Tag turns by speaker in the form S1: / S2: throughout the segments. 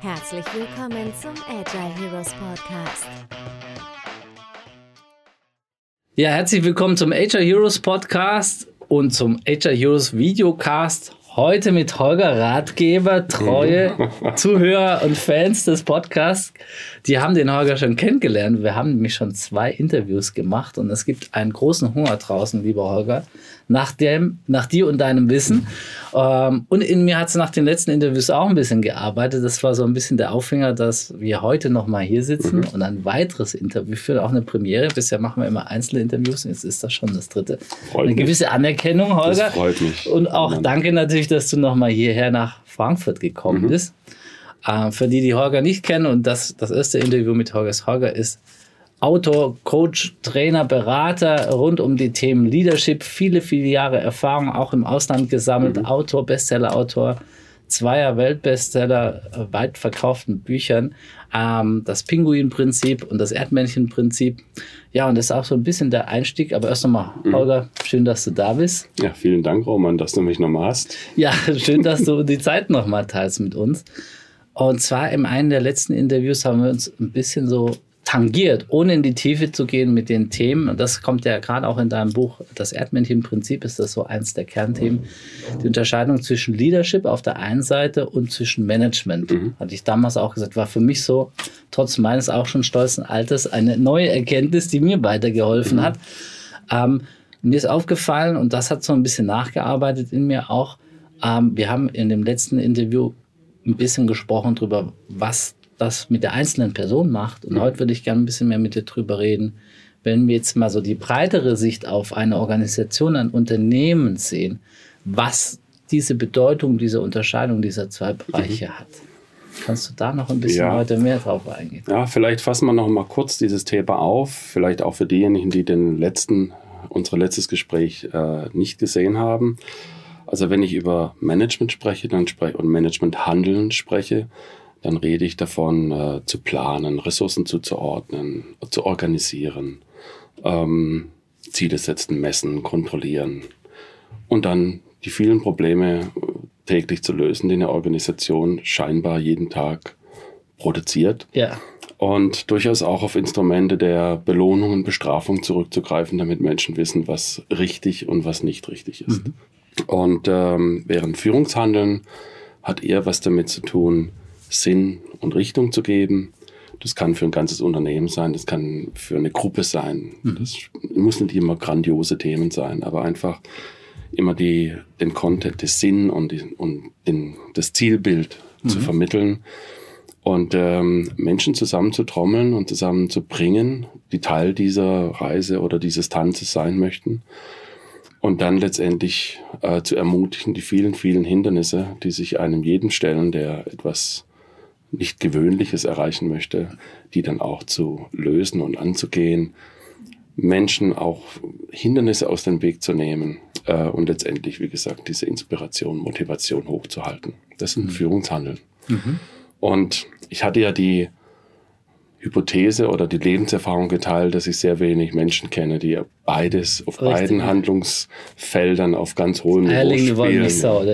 S1: Herzlich willkommen zum Agile Heroes Podcast.
S2: Ja, herzlich willkommen zum Agile Heroes Podcast und zum Agile Heroes Videocast. Heute mit Holger Ratgeber, treue Zuhörer und Fans des Podcasts. Die haben den Holger schon kennengelernt. Wir haben nämlich schon zwei Interviews gemacht und es gibt einen großen Hunger draußen, lieber Holger, nach, dem, nach dir und deinem Wissen. Ähm, und in mir hat es nach den letzten Interviews auch ein bisschen gearbeitet. Das war so ein bisschen der Aufhänger, dass wir heute nochmal hier sitzen mhm. und ein weiteres Interview führen, auch eine Premiere. Bisher machen wir immer einzelne Interviews, jetzt ist das schon das dritte. Freut eine mich. gewisse Anerkennung, Holger. Das
S3: freut mich.
S2: Und auch Mann. danke natürlich, dass du nochmal hierher nach Frankfurt gekommen mhm. bist. Äh, für die, die Holger nicht kennen, und das, das erste Interview mit Holger ist, Holger ist Autor, Coach, Trainer, Berater rund um die Themen Leadership, viele, viele Jahre Erfahrung auch im Ausland gesammelt, mhm. Autor, Bestseller-Autor, zweier Weltbestseller, äh, weit verkauften Büchern, ähm, das Pinguin-Prinzip und das Erdmännchen-Prinzip. Ja, und das ist auch so ein bisschen der Einstieg. Aber erst nochmal, mhm. Holger, schön, dass du da bist.
S3: Ja, vielen Dank, Roman, dass du mich nochmal hast.
S2: Ja, schön, dass du die Zeit nochmal teilst mit uns. Und zwar in einem der letzten Interviews haben wir uns ein bisschen so tangiert, ohne in die Tiefe zu gehen mit den Themen. Und das kommt ja gerade auch in deinem Buch, das Erdmännchen-Prinzip ist das so eins der Kernthemen. Die Unterscheidung zwischen Leadership auf der einen Seite und zwischen Management. Mhm. Hatte ich damals auch gesagt, war für mich so, trotz meines auch schon stolzen Alters, eine neue Erkenntnis, die mir weitergeholfen mhm. hat. Ähm, mir ist aufgefallen, und das hat so ein bisschen nachgearbeitet in mir auch, ähm, wir haben in dem letzten Interview ein bisschen gesprochen darüber, was das mit der einzelnen Person macht. Und mhm. heute würde ich gerne ein bisschen mehr mit dir drüber reden. Wenn wir jetzt mal so die breitere Sicht auf eine Organisation, ein Unternehmen sehen, was diese Bedeutung, diese Unterscheidung dieser zwei Bereiche mhm. hat. Kannst du da noch ein bisschen ja. heute mehr drauf eingehen?
S3: Ja, vielleicht fassen wir noch mal kurz dieses Thema auf. Vielleicht auch für diejenigen, die den letzten, unser letztes Gespräch äh, nicht gesehen haben. Also wenn ich über Management spreche, dann spreche und Managementhandeln spreche, dann rede ich davon, äh, zu planen, Ressourcen zuzuordnen, zu organisieren, ähm, Ziele setzen, messen, kontrollieren und dann die vielen Probleme äh, täglich zu lösen, die eine Organisation scheinbar jeden Tag produziert.
S2: Ja.
S3: Und durchaus auch auf Instrumente der Belohnung und Bestrafung zurückzugreifen, damit Menschen wissen, was richtig und was nicht richtig ist. Mhm. Und ähm, während Führungshandeln hat eher was damit zu tun, Sinn und Richtung zu geben. Das kann für ein ganzes Unternehmen sein, das kann für eine Gruppe sein. Mhm. Das muss nicht immer grandiose Themen sein, aber einfach immer die, den Content, den Sinn und, die, und den, das Zielbild mhm. zu vermitteln und ähm, Menschen zusammenzutrommeln und zusammenzubringen, die Teil dieser Reise oder dieses Tanzes sein möchten. Und dann letztendlich äh, zu ermutigen, die vielen, vielen Hindernisse, die sich einem jeden stellen, der etwas nicht Gewöhnliches erreichen möchte, die dann auch zu lösen und anzugehen, Menschen auch Hindernisse aus dem Weg zu nehmen äh, und letztendlich, wie gesagt, diese Inspiration, Motivation hochzuhalten. Das ist ein mhm. Führungshandeln. Mhm. Und ich hatte ja die Hypothese oder die Lebenserfahrung geteilt, dass ich sehr wenig Menschen kenne, die beides auf Richtig. beiden Handlungsfeldern auf ganz hohem Niveau spielen. Sau,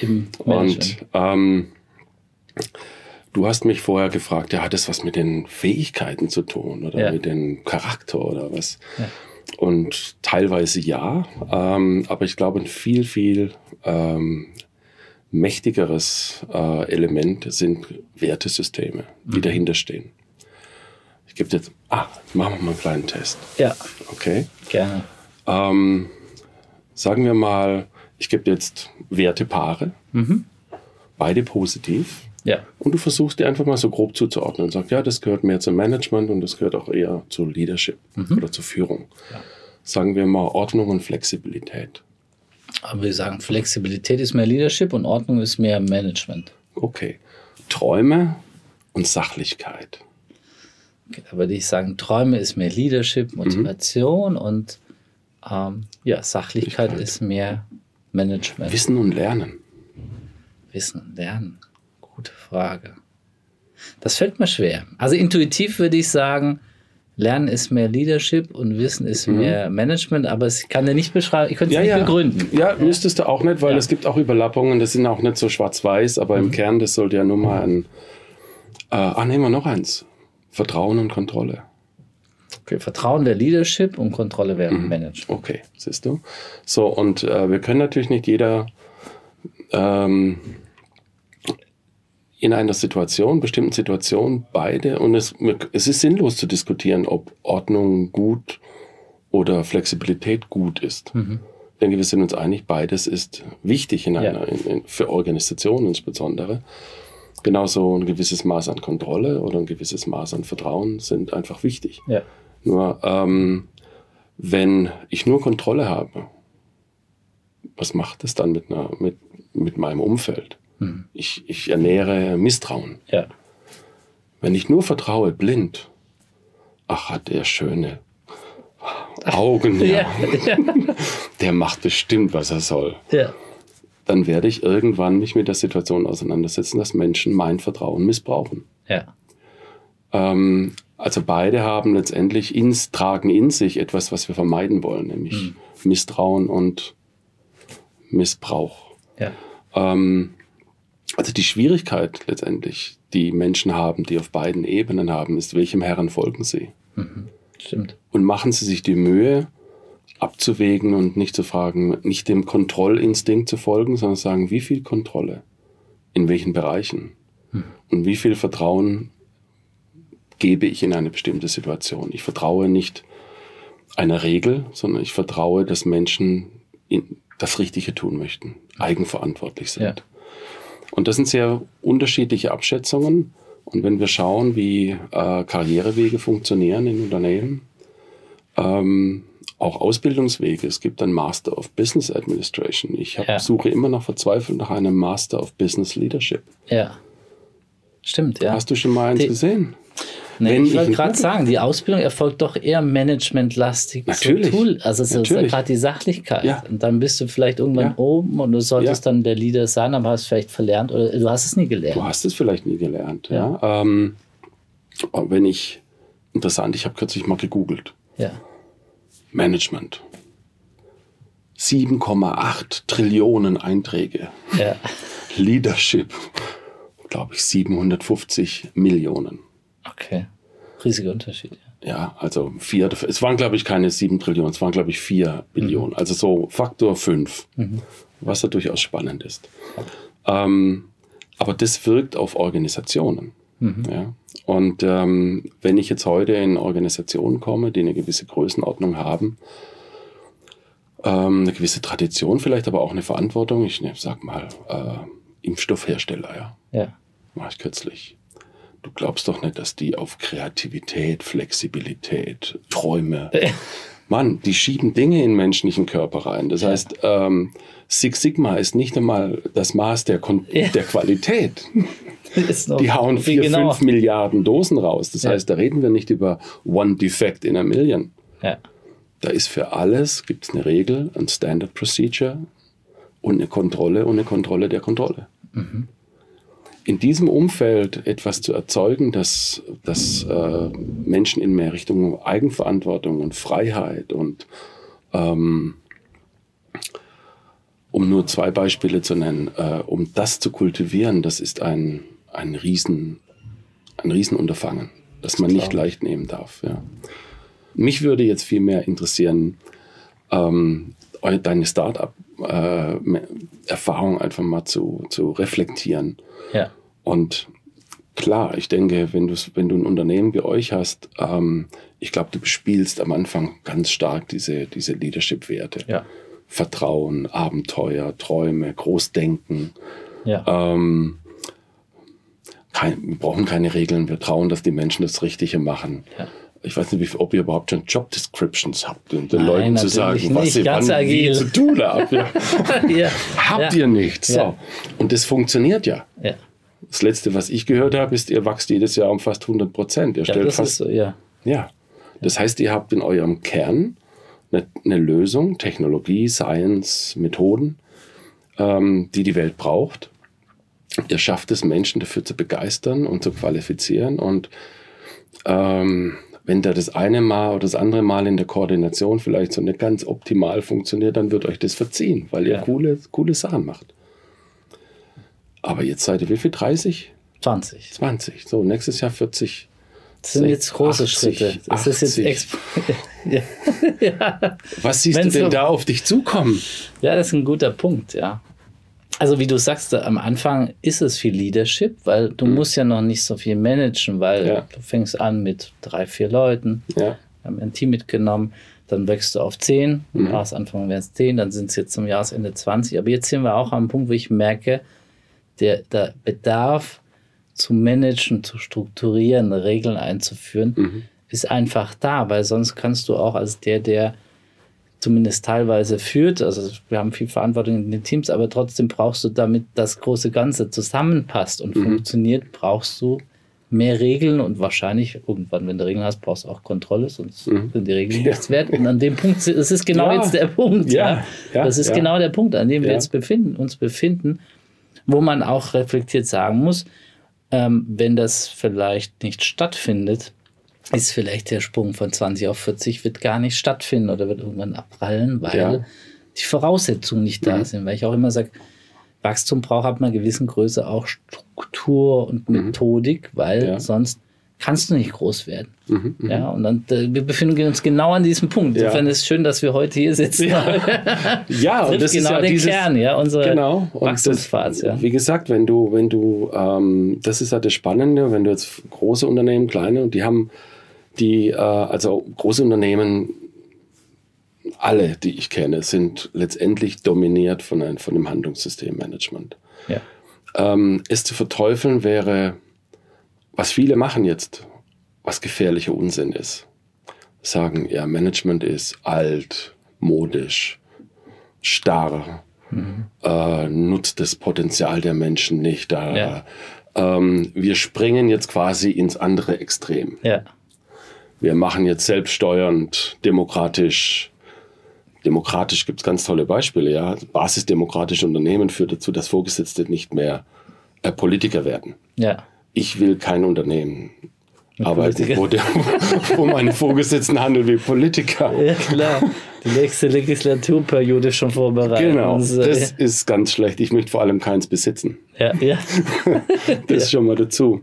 S3: im und ähm, Du hast mich vorher gefragt, ja, hat das was mit den Fähigkeiten zu tun oder ja. mit dem Charakter oder was? Ja. Und teilweise ja, ähm, aber ich glaube, ein viel, viel ähm, mächtigeres äh, Element sind Wertesysteme, die mhm. dahinter stehen. Ich gebe jetzt, ah, machen wir mal einen kleinen Test.
S2: Ja.
S3: Okay.
S2: Gerne.
S3: Ähm, sagen wir mal, ich gebe jetzt Wertepaare, mhm. beide positiv.
S2: Ja.
S3: Und du versuchst die einfach mal so grob zuzuordnen und sagst, ja, das gehört mehr zum Management und das gehört auch eher zu Leadership mhm. oder zur Führung. Ja. Sagen wir mal Ordnung und Flexibilität.
S2: Aber wir sagen, Flexibilität ist mehr Leadership und Ordnung ist mehr Management.
S3: Okay. Träume und Sachlichkeit.
S2: Okay, da würde ich sagen, Träume ist mehr Leadership, Motivation mhm. und ähm, ja, Sachlichkeit ist mehr Management.
S3: Wissen und Lernen.
S2: Wissen und Lernen. Gute Frage. Das fällt mir schwer. Also intuitiv würde ich sagen, Lernen ist mehr Leadership und Wissen ist mhm. mehr Management, aber ich kann dir nicht beschreiben, ich könnte es ja, nicht ja. begründen.
S3: Ja, müsstest du auch nicht, weil ja. es gibt auch Überlappungen, das sind auch nicht so schwarz-weiß, aber mhm. im Kern, das sollte ja nur mal ein, Äh, ah, nehmen wir noch eins. Vertrauen und Kontrolle.
S2: Okay, Vertrauen wäre Leadership und Kontrolle wäre
S3: Mhm.
S2: Management.
S3: Okay, siehst du. So, und äh, wir können natürlich nicht jeder ähm, in einer Situation, bestimmten Situation, beide, und es, es ist sinnlos zu diskutieren, ob Ordnung gut oder Flexibilität gut ist.
S2: Mhm.
S3: Ich denke, wir sind uns einig, beides ist wichtig in
S2: Ja.
S3: einer, in, in, für Organisationen insbesondere. Genauso ein gewisses Maß an Kontrolle oder ein gewisses Maß an Vertrauen sind einfach wichtig.
S2: Ja.
S3: Nur ähm, wenn ich nur Kontrolle habe, was macht es dann mit, einer, mit, mit meinem Umfeld?
S2: Mhm.
S3: Ich, ich ernähre Misstrauen.
S2: Ja.
S3: Wenn ich nur vertraue, blind, ach, hat der schöne Augen, ja.
S2: Ja.
S3: Der macht bestimmt, was er soll.
S2: ja.
S3: Dann werde ich irgendwann mich mit der Situation auseinandersetzen, dass Menschen mein Vertrauen missbrauchen.
S2: ja.
S3: Ähm, also beide haben letztendlich ins, tragen in sich etwas, was wir vermeiden wollen, nämlich Misstrauen und Missbrauch.
S2: ja.
S3: Ähm, also die Schwierigkeit letztendlich, die Menschen haben, die auf beiden Ebenen haben, ist, welchem Herren folgen sie?
S2: Stimmt.
S3: Und machen sie sich die Mühe, abzuwägen und nicht zu fragen, nicht dem Kontrollinstinkt zu folgen, sondern sagen, wie viel Kontrolle? In welchen Bereichen? Und wie viel Vertrauen gebe ich in eine bestimmte Situation? Ich vertraue nicht einer Regel, sondern ich vertraue, dass Menschen das Richtige tun möchten, eigenverantwortlich sind.
S2: Ja.
S3: Und das sind sehr unterschiedliche Abschätzungen. Und wenn wir schauen, wie äh, Karrierewege funktionieren in Unternehmen, ähm, auch Ausbildungswege. Es gibt ein Master of Business Administration. Ich hab,
S2: Ja.
S3: suche immer noch verzweifelt nach einem Master of Business Leadership.
S2: Ja. Stimmt, ja.
S3: Hast du schon mal eins
S2: Die-
S3: gesehen?
S2: Nee, ich wollte gerade sagen, die Ausbildung erfolgt doch eher managementlastig.
S3: Natürlich.
S2: Tool. Also es ist
S3: Natürlich.
S2: gerade die Sachlichkeit.
S3: Ja.
S2: Und dann bist du vielleicht irgendwann
S3: Ja.
S2: oben und du solltest
S3: Ja.
S2: dann der Leader sein, aber hast es vielleicht verlernt oder du hast es nie gelernt.
S3: Du hast es vielleicht nie gelernt.
S2: Ja.
S3: Ja. Ähm, wenn ich, interessant, ich habe kürzlich mal gegoogelt.
S2: Ja.
S3: Management. 7,8 Trillionen Einträge.
S2: Ja.
S3: Leadership, glaube ich, 750 Millionen.
S2: Okay. Riesiger Unterschied.
S3: Ja, also vier, es waren, glaube ich, keine sieben Trillionen, es waren, glaube ich, vier Billionen. Also so Faktor fünf, was ja durchaus spannend ist. Ähm, aber das wirkt auf Organisationen. Ja? Und ähm, wenn ich jetzt heute in Organisationen komme, die eine gewisse Größenordnung haben, ähm, eine gewisse Tradition vielleicht, aber auch eine Verantwortung, ich ne, sag mal, äh, Impfstoffhersteller, ja,
S2: Ja.
S3: war ich kürzlich. Du glaubst doch nicht, dass die auf Kreativität, Flexibilität, Träume. Mann, die schieben Dinge in menschlichen Körper rein. Das heißt, ähm, Six Sigma ist nicht einmal das Maß der, Kon
S2: Ja.
S3: der Qualität. Die hauen vier,
S2: genauer.
S3: fünf Milliarden Dosen raus. Das
S2: Ja.
S3: heißt, da reden wir nicht über One Defect in a Million.
S2: Ja.
S3: Da ist für alles, gibt es eine Regel, ein Standard Procedure und eine Kontrolle und eine Kontrolle der Kontrolle. In diesem Umfeld etwas zu erzeugen, das, das äh, Menschen in mehr Richtung Eigenverantwortung und Freiheit und ähm, um nur zwei Beispiele zu nennen, äh, um das zu kultivieren, das ist ein, ein, Riesen, ein Riesenunterfangen, das man nicht leicht nehmen darf. Ja. Mich würde jetzt viel mehr interessieren, ähm, deine Start-up-Erfahrung einfach mal zu, zu reflektieren.
S2: Ja.
S3: Und klar, ich denke, wenn, wenn du ein Unternehmen wie euch hast, ähm, ich glaube, du bespielst am Anfang ganz stark diese, diese Leadership-Werte.
S2: Ja.
S3: Vertrauen, Abenteuer, Träume, Großdenken.
S2: Ja.
S3: Ähm, kein, wir brauchen keine Regeln, wir trauen, dass die Menschen das Richtige machen.
S2: Ja.
S3: Ich weiß nicht, wie, ob ihr überhaupt schon Job Descriptions habt, um den
S2: Nein,
S3: Leuten zu sagen, was sie
S2: Ganz
S3: wann wie
S2: agil.
S3: zu tun haben. Ja.
S2: ja.
S3: Habt
S2: ja.
S3: ihr nicht. So. Und das funktioniert ja. Das letzte, was ich gehört habe, ist, ihr wächst jedes Jahr um fast 100 Prozent. Ihr
S2: ja,
S3: stellt
S2: das ist
S3: fast,
S2: so, ja.
S3: ja. Das heißt, ihr habt in eurem Kern eine, eine Lösung, Technologie, Science, Methoden, ähm, die die Welt braucht. Ihr schafft es, Menschen dafür zu begeistern und zu qualifizieren. Und ähm, wenn da das eine Mal oder das andere Mal in der Koordination vielleicht so nicht ganz optimal funktioniert, dann wird euch das verziehen, weil ihr
S2: Ja.
S3: coole, coole Sachen macht. Aber jetzt seid ihr wie viel? 30?
S2: 20.
S3: 20. So, nächstes Jahr 40.
S2: Das sind jetzt große
S3: 80,
S2: Schritte. Das ist jetzt
S3: 80.
S2: ja. ja.
S3: Was siehst
S2: Wenn's
S3: du denn
S2: so-
S3: da auf dich zukommen?
S2: ja, das ist ein guter Punkt, ja. Also wie du sagst, am Anfang ist es viel Leadership, weil du musst ja noch nicht so viel managen, weil
S3: Mhm. Ja.
S2: du fängst an mit drei, vier Leuten,
S3: Ja.
S2: haben ein Team mitgenommen, dann wächst du auf 10,
S3: Mhm.
S2: am Jahresanfang wären es 10, dann sind es jetzt zum Jahresende 20. Aber jetzt sind wir auch am Punkt, wo ich merke, der, der Bedarf zu managen, zu strukturieren, Regeln einzuführen,
S3: Mhm.
S2: ist einfach da, weil sonst kannst du auch als der, der zumindest teilweise führt, also wir haben viel Verantwortung in den Teams, aber trotzdem brauchst du, damit das große Ganze zusammenpasst und funktioniert, brauchst du mehr Regeln und wahrscheinlich irgendwann, wenn du Regeln hast, brauchst du auch Kontrolle, sonst sind die Regeln nichts wert. Und an dem Punkt, es ist genau
S3: Ja.
S2: jetzt der Punkt.
S3: Ja.
S2: Ja. Das ist
S3: Ja.
S2: genau der Punkt, an dem wir jetzt befinden, uns befinden, wo man auch reflektiert sagen muss, ähm, wenn das vielleicht nicht stattfindet, ist vielleicht der Sprung von 20 auf 40 wird gar nicht stattfinden oder wird irgendwann abprallen, weil
S3: Ja. Mhm.
S2: die Voraussetzungen nicht da sind. Weil ich auch immer sage, Wachstum braucht ab einer gewissen Größe auch Struktur und Methodik, weil
S3: Mhm. Ja.
S2: sonst kannst du nicht groß werden.
S3: Mhm,
S2: Ja, und dann, äh, wir befinden uns genau an diesem Punkt.
S3: Ja.
S2: Insofern ist es schön, dass wir heute hier sitzen.
S3: Ja, und
S2: Trifft
S3: das
S2: genau
S3: ist ja
S2: den
S3: dieses,
S2: Kern, ja, unserer
S3: genau. Und
S2: Wachstumspfad.
S3: das,
S2: Ja.
S3: Wie gesagt, wenn du, wenn du, ähm, das ist ja das Spannende, wenn du jetzt große Unternehmen, kleine, und die haben die, äh, also große Unternehmen, alle, die ich kenne, sind letztendlich dominiert von, ein, von dem Handlungssystemmanagement.
S2: Ja.
S3: Ähm, es zu verteufeln wäre, was viele machen jetzt, was gefährlicher Unsinn ist. Sagen, ja, Management ist alt, modisch, starr, äh, nutzt das Potenzial der Menschen nicht. Da,
S2: Ja.
S3: ähm, wir springen jetzt quasi ins andere Extrem.
S2: ja.
S3: Wir machen jetzt selbststeuernd, demokratisch. Demokratisch gibt es ganz tolle Beispiele. Ja? Basisdemokratische Unternehmen führt dazu, dass Vorgesetzte nicht mehr äh, Politiker werden.
S2: Ja.
S3: Ich will kein Unternehmen arbeiten,
S2: Politiker.
S3: wo, der, wo meine Vorgesetzten handeln wie Politiker.
S2: Ja, klar. Die nächste Legislaturperiode schon vorbereitet.
S3: Genau, das ist ganz schlecht. Ich möchte vor allem keins besitzen.
S2: ja, ja.
S3: Das schon mal dazu.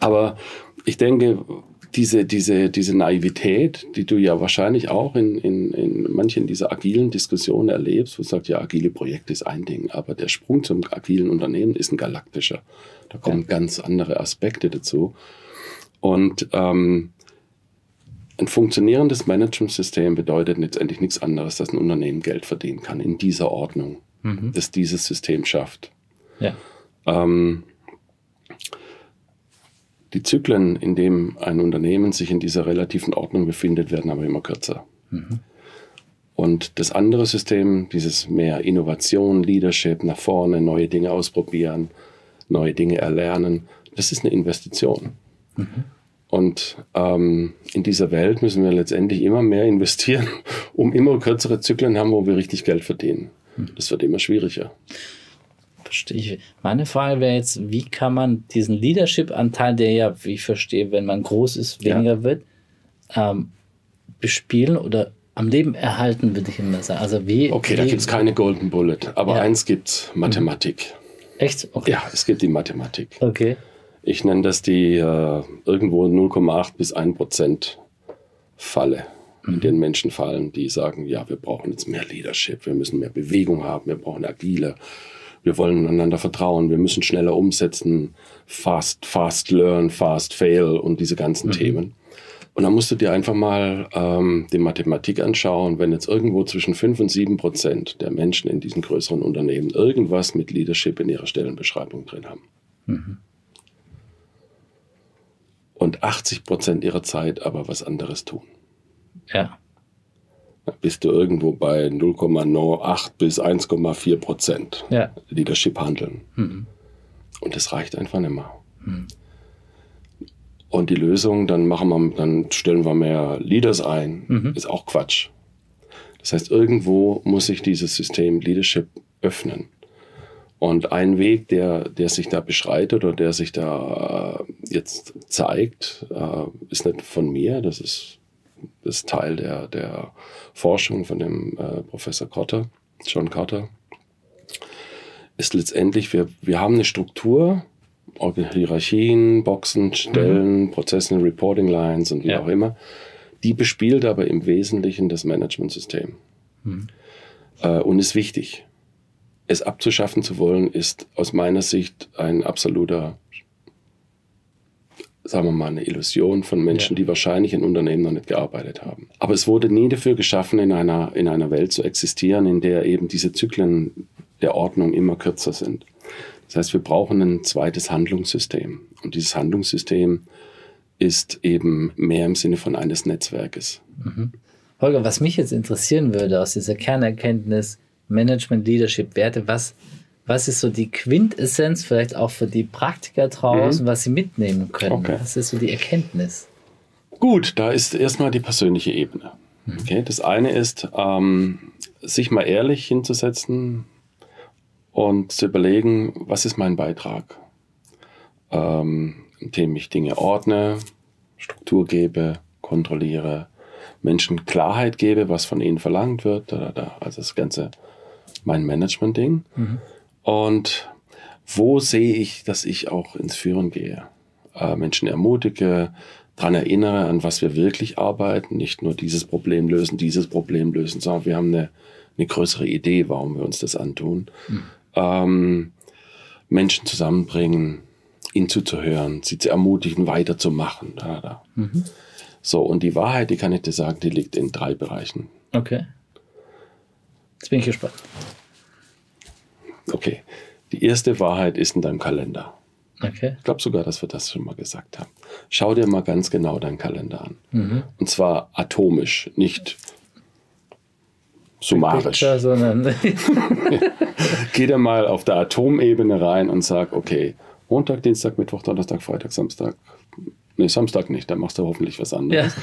S3: Aber ich denke, diese, diese, diese Naivität, die du ja wahrscheinlich auch in, in, in manchen dieser agilen Diskussionen erlebst, wo du sagst, ja, agile Projekte ist ein Ding, aber der Sprung zum agilen Unternehmen ist ein galaktischer. Da kommen ganz andere Aspekte dazu. Und ähm, ein funktionierendes Managementsystem bedeutet letztendlich nichts anderes, dass ein Unternehmen Geld verdienen kann in dieser Ordnung, dass dieses System schafft.
S2: ja.
S3: Ähm, die Zyklen, in dem ein Unternehmen sich in dieser relativen Ordnung befindet, werden aber immer kürzer. Und das andere System, dieses mehr Innovation, Leadership, nach vorne, neue Dinge ausprobieren, neue Dinge erlernen, das ist eine Investition. Und ähm, in dieser Welt müssen wir letztendlich immer mehr investieren, um immer kürzere Zyklen haben, wo wir richtig Geld verdienen. Das wird immer schwieriger.
S2: Verstehe ich. Meine Frage wäre jetzt, wie kann man diesen Leadership-Anteil, der ja, wie ich verstehe, wenn man groß ist,
S3: Ja.
S2: weniger wird, ähm, bespielen oder am Leben erhalten, würde ich immer sagen. Also wie.
S3: Okay, da
S2: wie,
S3: gibt es keine Golden Bullet, aber
S2: Ja.
S3: eins gibt's, Mathematik.
S2: Echt? Okay.
S3: Ja, es gibt die Mathematik.
S2: Okay.
S3: Ich nenne das die äh, irgendwo 0,8 bis 1 Prozent Falle, in den Menschen fallen, die sagen, ja, wir brauchen jetzt mehr Leadership, wir müssen mehr Bewegung haben, wir brauchen agile, wir wollen einander vertrauen, wir müssen schneller umsetzen, fast, fast learn, fast fail und diese ganzen Themen. Und dann musst du dir einfach mal ähm, die Mathematik anschauen, wenn jetzt irgendwo zwischen 5 und 7 Prozent der Menschen in diesen größeren Unternehmen irgendwas mit Leadership in ihrer Stellenbeschreibung drin haben. Und 80 Prozent ihrer Zeit aber was anderes tun.
S2: Ja.
S3: Bist du irgendwo bei 0,08 bis 1,4 Prozent
S2: Ja.
S3: Leadership handeln. Und das reicht einfach nicht mehr. Und die Lösung, dann machen wir, dann stellen wir mehr Leaders ein, ist auch Quatsch. Das heißt, irgendwo muss sich dieses System Leadership öffnen. Und ein Weg, der, der sich da beschreitet oder der sich da äh, jetzt zeigt, äh, ist nicht von mir, das ist, ist Teil der, der Forschung von dem äh, Professor Cotter, John Cotter, ist letztendlich, wir, wir haben eine Struktur, Hierarchien, Boxen, Stellen,
S2: Mhm.
S3: Prozessen, Reporting Lines und wie
S2: Ja.
S3: auch immer. Die bespielt aber im Wesentlichen das Managementsystem
S2: Mhm.
S3: äh, und ist wichtig. Es abzuschaffen zu wollen, ist aus meiner Sicht ein absoluter, sagen wir mal, eine Illusion von Menschen,
S2: Ja.
S3: die wahrscheinlich in Unternehmen noch nicht gearbeitet haben. Aber es wurde nie dafür geschaffen, in einer, in einer Welt zu existieren, in der eben diese Zyklen der Ordnung immer kürzer sind. Das heißt, wir brauchen ein zweites Handlungssystem. Und dieses Handlungssystem ist eben mehr im Sinne von eines Netzwerkes.
S2: Holger, was mich jetzt interessieren würde aus dieser Kernerkenntnis Management, Leadership, Werte, was, was ist so die Quintessenz vielleicht auch für die Praktiker draußen, was sie mitnehmen können?
S3: Okay.
S2: Was ist so die Erkenntnis?
S3: Gut, da ist erstmal die persönliche Ebene. Okay, das eine ist, ähm, sich mal ehrlich hinzusetzen und zu überlegen, was ist mein Beitrag, ähm, indem ich Dinge ordne, Struktur gebe, kontrolliere, Menschen Klarheit gebe, was von ihnen verlangt wird, da, da, da. also das ganze mein Management-Ding. Und wo sehe ich, dass ich auch ins Führen gehe? Äh, Menschen ermutige, daran erinnere, an was wir wirklich arbeiten, nicht nur dieses Problem lösen, dieses Problem lösen, sondern wir haben eine, eine größere Idee, warum wir uns das antun. Ähm, Menschen zusammenbringen, ihnen zuzuhören, sie zu ermutigen, weiterzumachen. Da, da. So, und die Wahrheit, die kann ich dir sagen, die liegt in drei Bereichen.
S2: Okay. Jetzt bin ich gespannt.
S3: Okay, die erste Wahrheit ist in deinem Kalender.
S2: Okay.
S3: Ich glaube sogar, dass wir das schon mal gesagt haben. Schau dir mal ganz genau deinen Kalender an. Und zwar atomisch, nicht summarisch.
S2: Picture, sondern
S3: Geh da mal auf der Atomebene rein und sag, okay, Montag, Dienstag, Mittwoch, Donnerstag, Freitag, Samstag. Nee, Samstag nicht, da machst du hoffentlich was anderes.
S2: ja.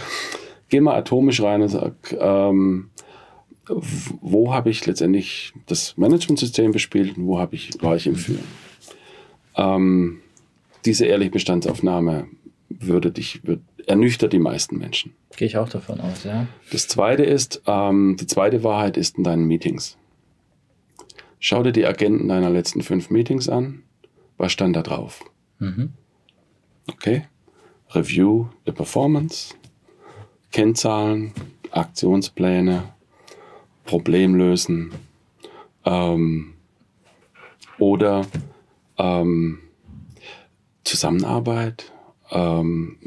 S3: Geh mal atomisch rein und sag, ähm, wo habe ich letztendlich das Managementsystem bespielt und wo habe ich, war ich im Führen? Ähm, diese ehrliche Bestandsaufnahme würde dich, wird, ernüchtert die meisten Menschen.
S2: Gehe ich auch davon aus, ja.
S3: Das zweite ist, ähm, die zweite Wahrheit ist in deinen Meetings. Schau dir die Agenten deiner letzten fünf Meetings an. Was stand da drauf?
S2: Mhm.
S3: Okay. Review der Performance, Kennzahlen, Aktionspläne, Problemlösen ähm, oder ähm, Zusammenarbeit. Ähm,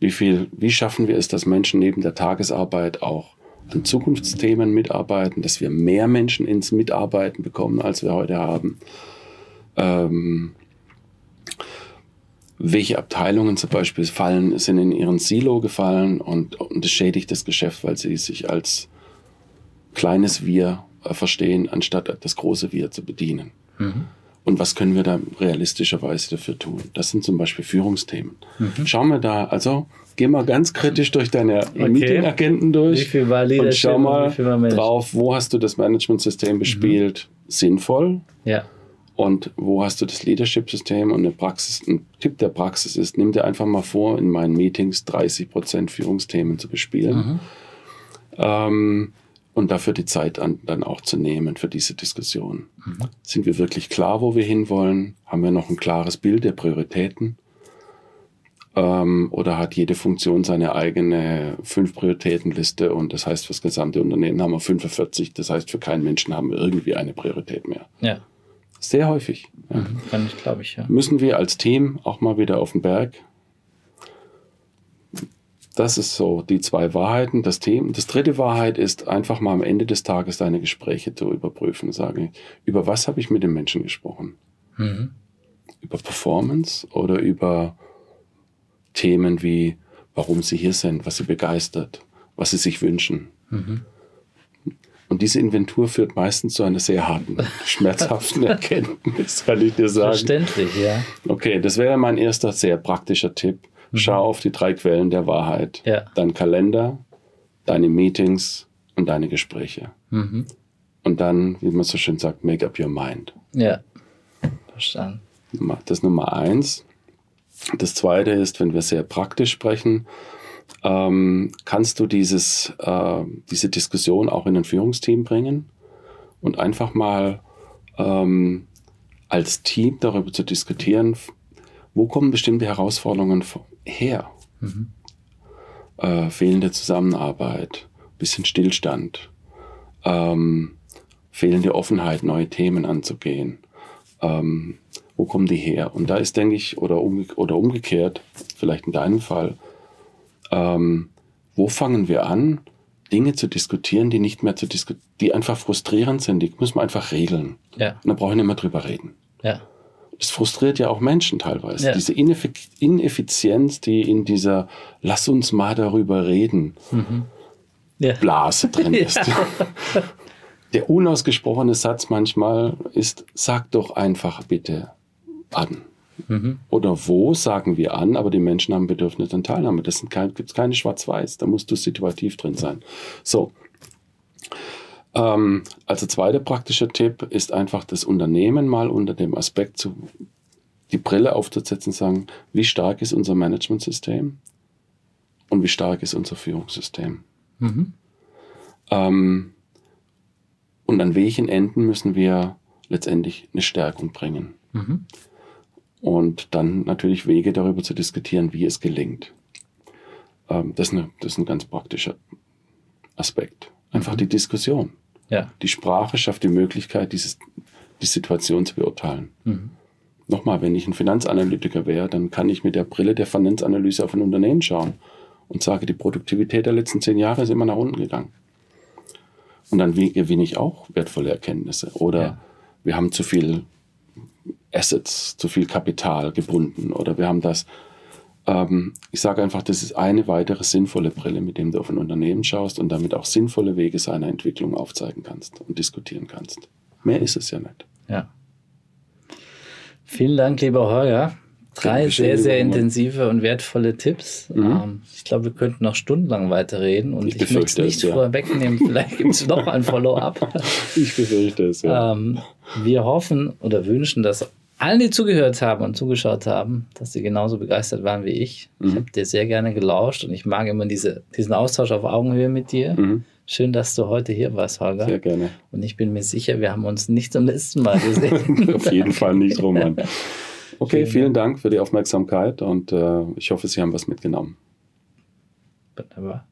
S3: wie viel, wie schaffen wir es, dass Menschen neben der Tagesarbeit auch an Zukunftsthemen mitarbeiten, dass wir mehr Menschen ins Mitarbeiten bekommen, als wir heute haben? Ähm, welche Abteilungen zum Beispiel fallen, sind in ihren Silo gefallen und, und das schädigt das Geschäft, weil sie sich als kleines Wir äh, verstehen, anstatt das große Wir zu bedienen. Und was können wir da realistischerweise dafür tun? Das sind zum Beispiel Führungsthemen. Schauen wir da, also geh mal ganz kritisch durch deine Meeting-Agenten durch
S2: Wie viel war
S3: und
S2: Leadership
S3: schau
S2: und
S3: mal
S2: war Management?
S3: drauf, wo hast du das Managementsystem bespielt, sinnvoll
S2: Ja.
S3: und wo hast du das Leadership-System und eine Praxis? Ein Tipp der Praxis ist, nimm dir einfach mal vor, in meinen Meetings 30% Führungsthemen zu bespielen. Ähm, und dafür die Zeit an, dann auch zu nehmen für diese Diskussion. Sind wir wirklich klar, wo wir hinwollen? Haben wir noch ein klares Bild der Prioritäten? Ähm, oder hat jede Funktion seine eigene fünf Prioritätenliste und das heißt, für das gesamte Unternehmen haben wir 45, das heißt, für keinen Menschen haben wir irgendwie eine Priorität mehr.
S2: Ja.
S3: Sehr häufig. Ja.
S2: Kann ich, glaube ich, ja.
S3: Müssen wir als Team auch mal wieder auf den Berg. Das ist so die zwei Wahrheiten. Das Thema. Das dritte Wahrheit ist einfach mal am Ende des Tages deine Gespräche zu überprüfen. Sagen, über was habe ich mit dem Menschen gesprochen?
S2: Mhm.
S3: Über Performance oder über Themen wie, warum sie hier sind, was sie begeistert, was sie sich wünschen. Und diese Inventur führt meistens zu einer sehr harten, schmerzhaften Erkenntnis, kann ich dir sagen.
S2: Verständlich, ja.
S3: Okay, das wäre mein erster sehr praktischer Tipp. Schau auf die drei Quellen der Wahrheit.
S2: Ja.
S3: Dein Kalender, deine Meetings und deine Gespräche.
S2: Mhm.
S3: Und dann, wie man so schön sagt, make up your mind.
S2: Ja. Verstanden.
S3: Das ist Nummer eins. Das zweite ist, wenn wir sehr praktisch sprechen, ähm, kannst du dieses, äh, diese Diskussion auch in ein Führungsteam bringen und einfach mal ähm, als Team darüber zu diskutieren, wo kommen bestimmte Herausforderungen her? Mhm. Äh, fehlende Zusammenarbeit, bisschen Stillstand, ähm, fehlende Offenheit, neue Themen anzugehen. Ähm, wo kommen die her? Und da ist, denke ich, oder, umge oder umgekehrt, vielleicht in deinem Fall, ähm, wo fangen wir an, Dinge zu diskutieren, die nicht mehr zu diskutieren, die einfach frustrierend sind, die müssen wir einfach regeln. Ja. Und da brauche ich nicht mehr drüber reden. Ja. Das frustriert ja auch Menschen teilweise. Ja. Diese Ineffizienz, die in dieser Lass uns mal darüber reden mhm. ja. Blase drin ist. Der unausgesprochene Satz manchmal ist, sag doch einfach bitte an. Mhm. Oder wo sagen wir an, aber die Menschen haben Bedürfnis an Teilnahme. Das kein, gibt es keine Schwarz-Weiß, da musst du situativ drin sein. So. Ähm, also zweiter praktischer Tipp ist einfach das Unternehmen mal unter dem Aspekt zu, die Brille aufzusetzen und sagen, wie stark ist unser Managementsystem und wie stark ist unser Führungssystem. Mhm. Ähm, und an welchen Enden müssen wir letztendlich eine Stärkung bringen. Mhm und dann natürlich Wege darüber zu diskutieren, wie es gelingt. Ähm, das, ist eine, das, ist ein ganz praktischer Aspekt. Einfach mhm. die Diskussion. Ja. Die Sprache schafft die Möglichkeit, dieses, die Situation zu beurteilen. Mhm. Nochmal, wenn ich ein Finanzanalytiker wäre, dann kann ich mit der Brille der Finanzanalyse auf ein Unternehmen schauen und sage, die Produktivität der letzten zehn Jahre ist immer nach unten gegangen. Und dann gewinne ich auch wertvolle Erkenntnisse. Oder ja. wir haben zu viel Assets, zu viel Kapital gebunden oder wir haben das. Ähm, ich sage einfach, das ist eine weitere sinnvolle Brille, mit dem du auf ein Unternehmen schaust und damit auch sinnvolle Wege seiner Entwicklung aufzeigen kannst und diskutieren kannst. Mehr ist es ja nicht.
S2: Ja. Vielen Dank, lieber Holger. Drei sehr, sehr intensive und wertvolle Tipps. Mhm. Ähm, ich glaube, wir könnten noch stundenlang weiterreden und ich, ich möchte es nicht ja. vorwegnehmen. Vielleicht gibt es noch ein Follow-up.
S3: Ich befürchte es, ja. Ähm,
S2: wir hoffen oder wünschen, dass allen, die zugehört haben und zugeschaut haben, dass sie genauso begeistert waren wie ich. Mhm. Ich habe dir sehr gerne gelauscht und ich mag immer diese, diesen Austausch auf Augenhöhe mit dir. Mhm. Schön, dass du heute hier warst, Holger.
S3: Sehr gerne.
S2: Und ich bin mir sicher, wir haben uns nicht zum letzten Mal gesehen.
S3: auf jeden Fall nicht, Roman. Okay, vielen, vielen Dank für die Aufmerksamkeit und äh, ich hoffe, Sie haben was mitgenommen. Wunderbar.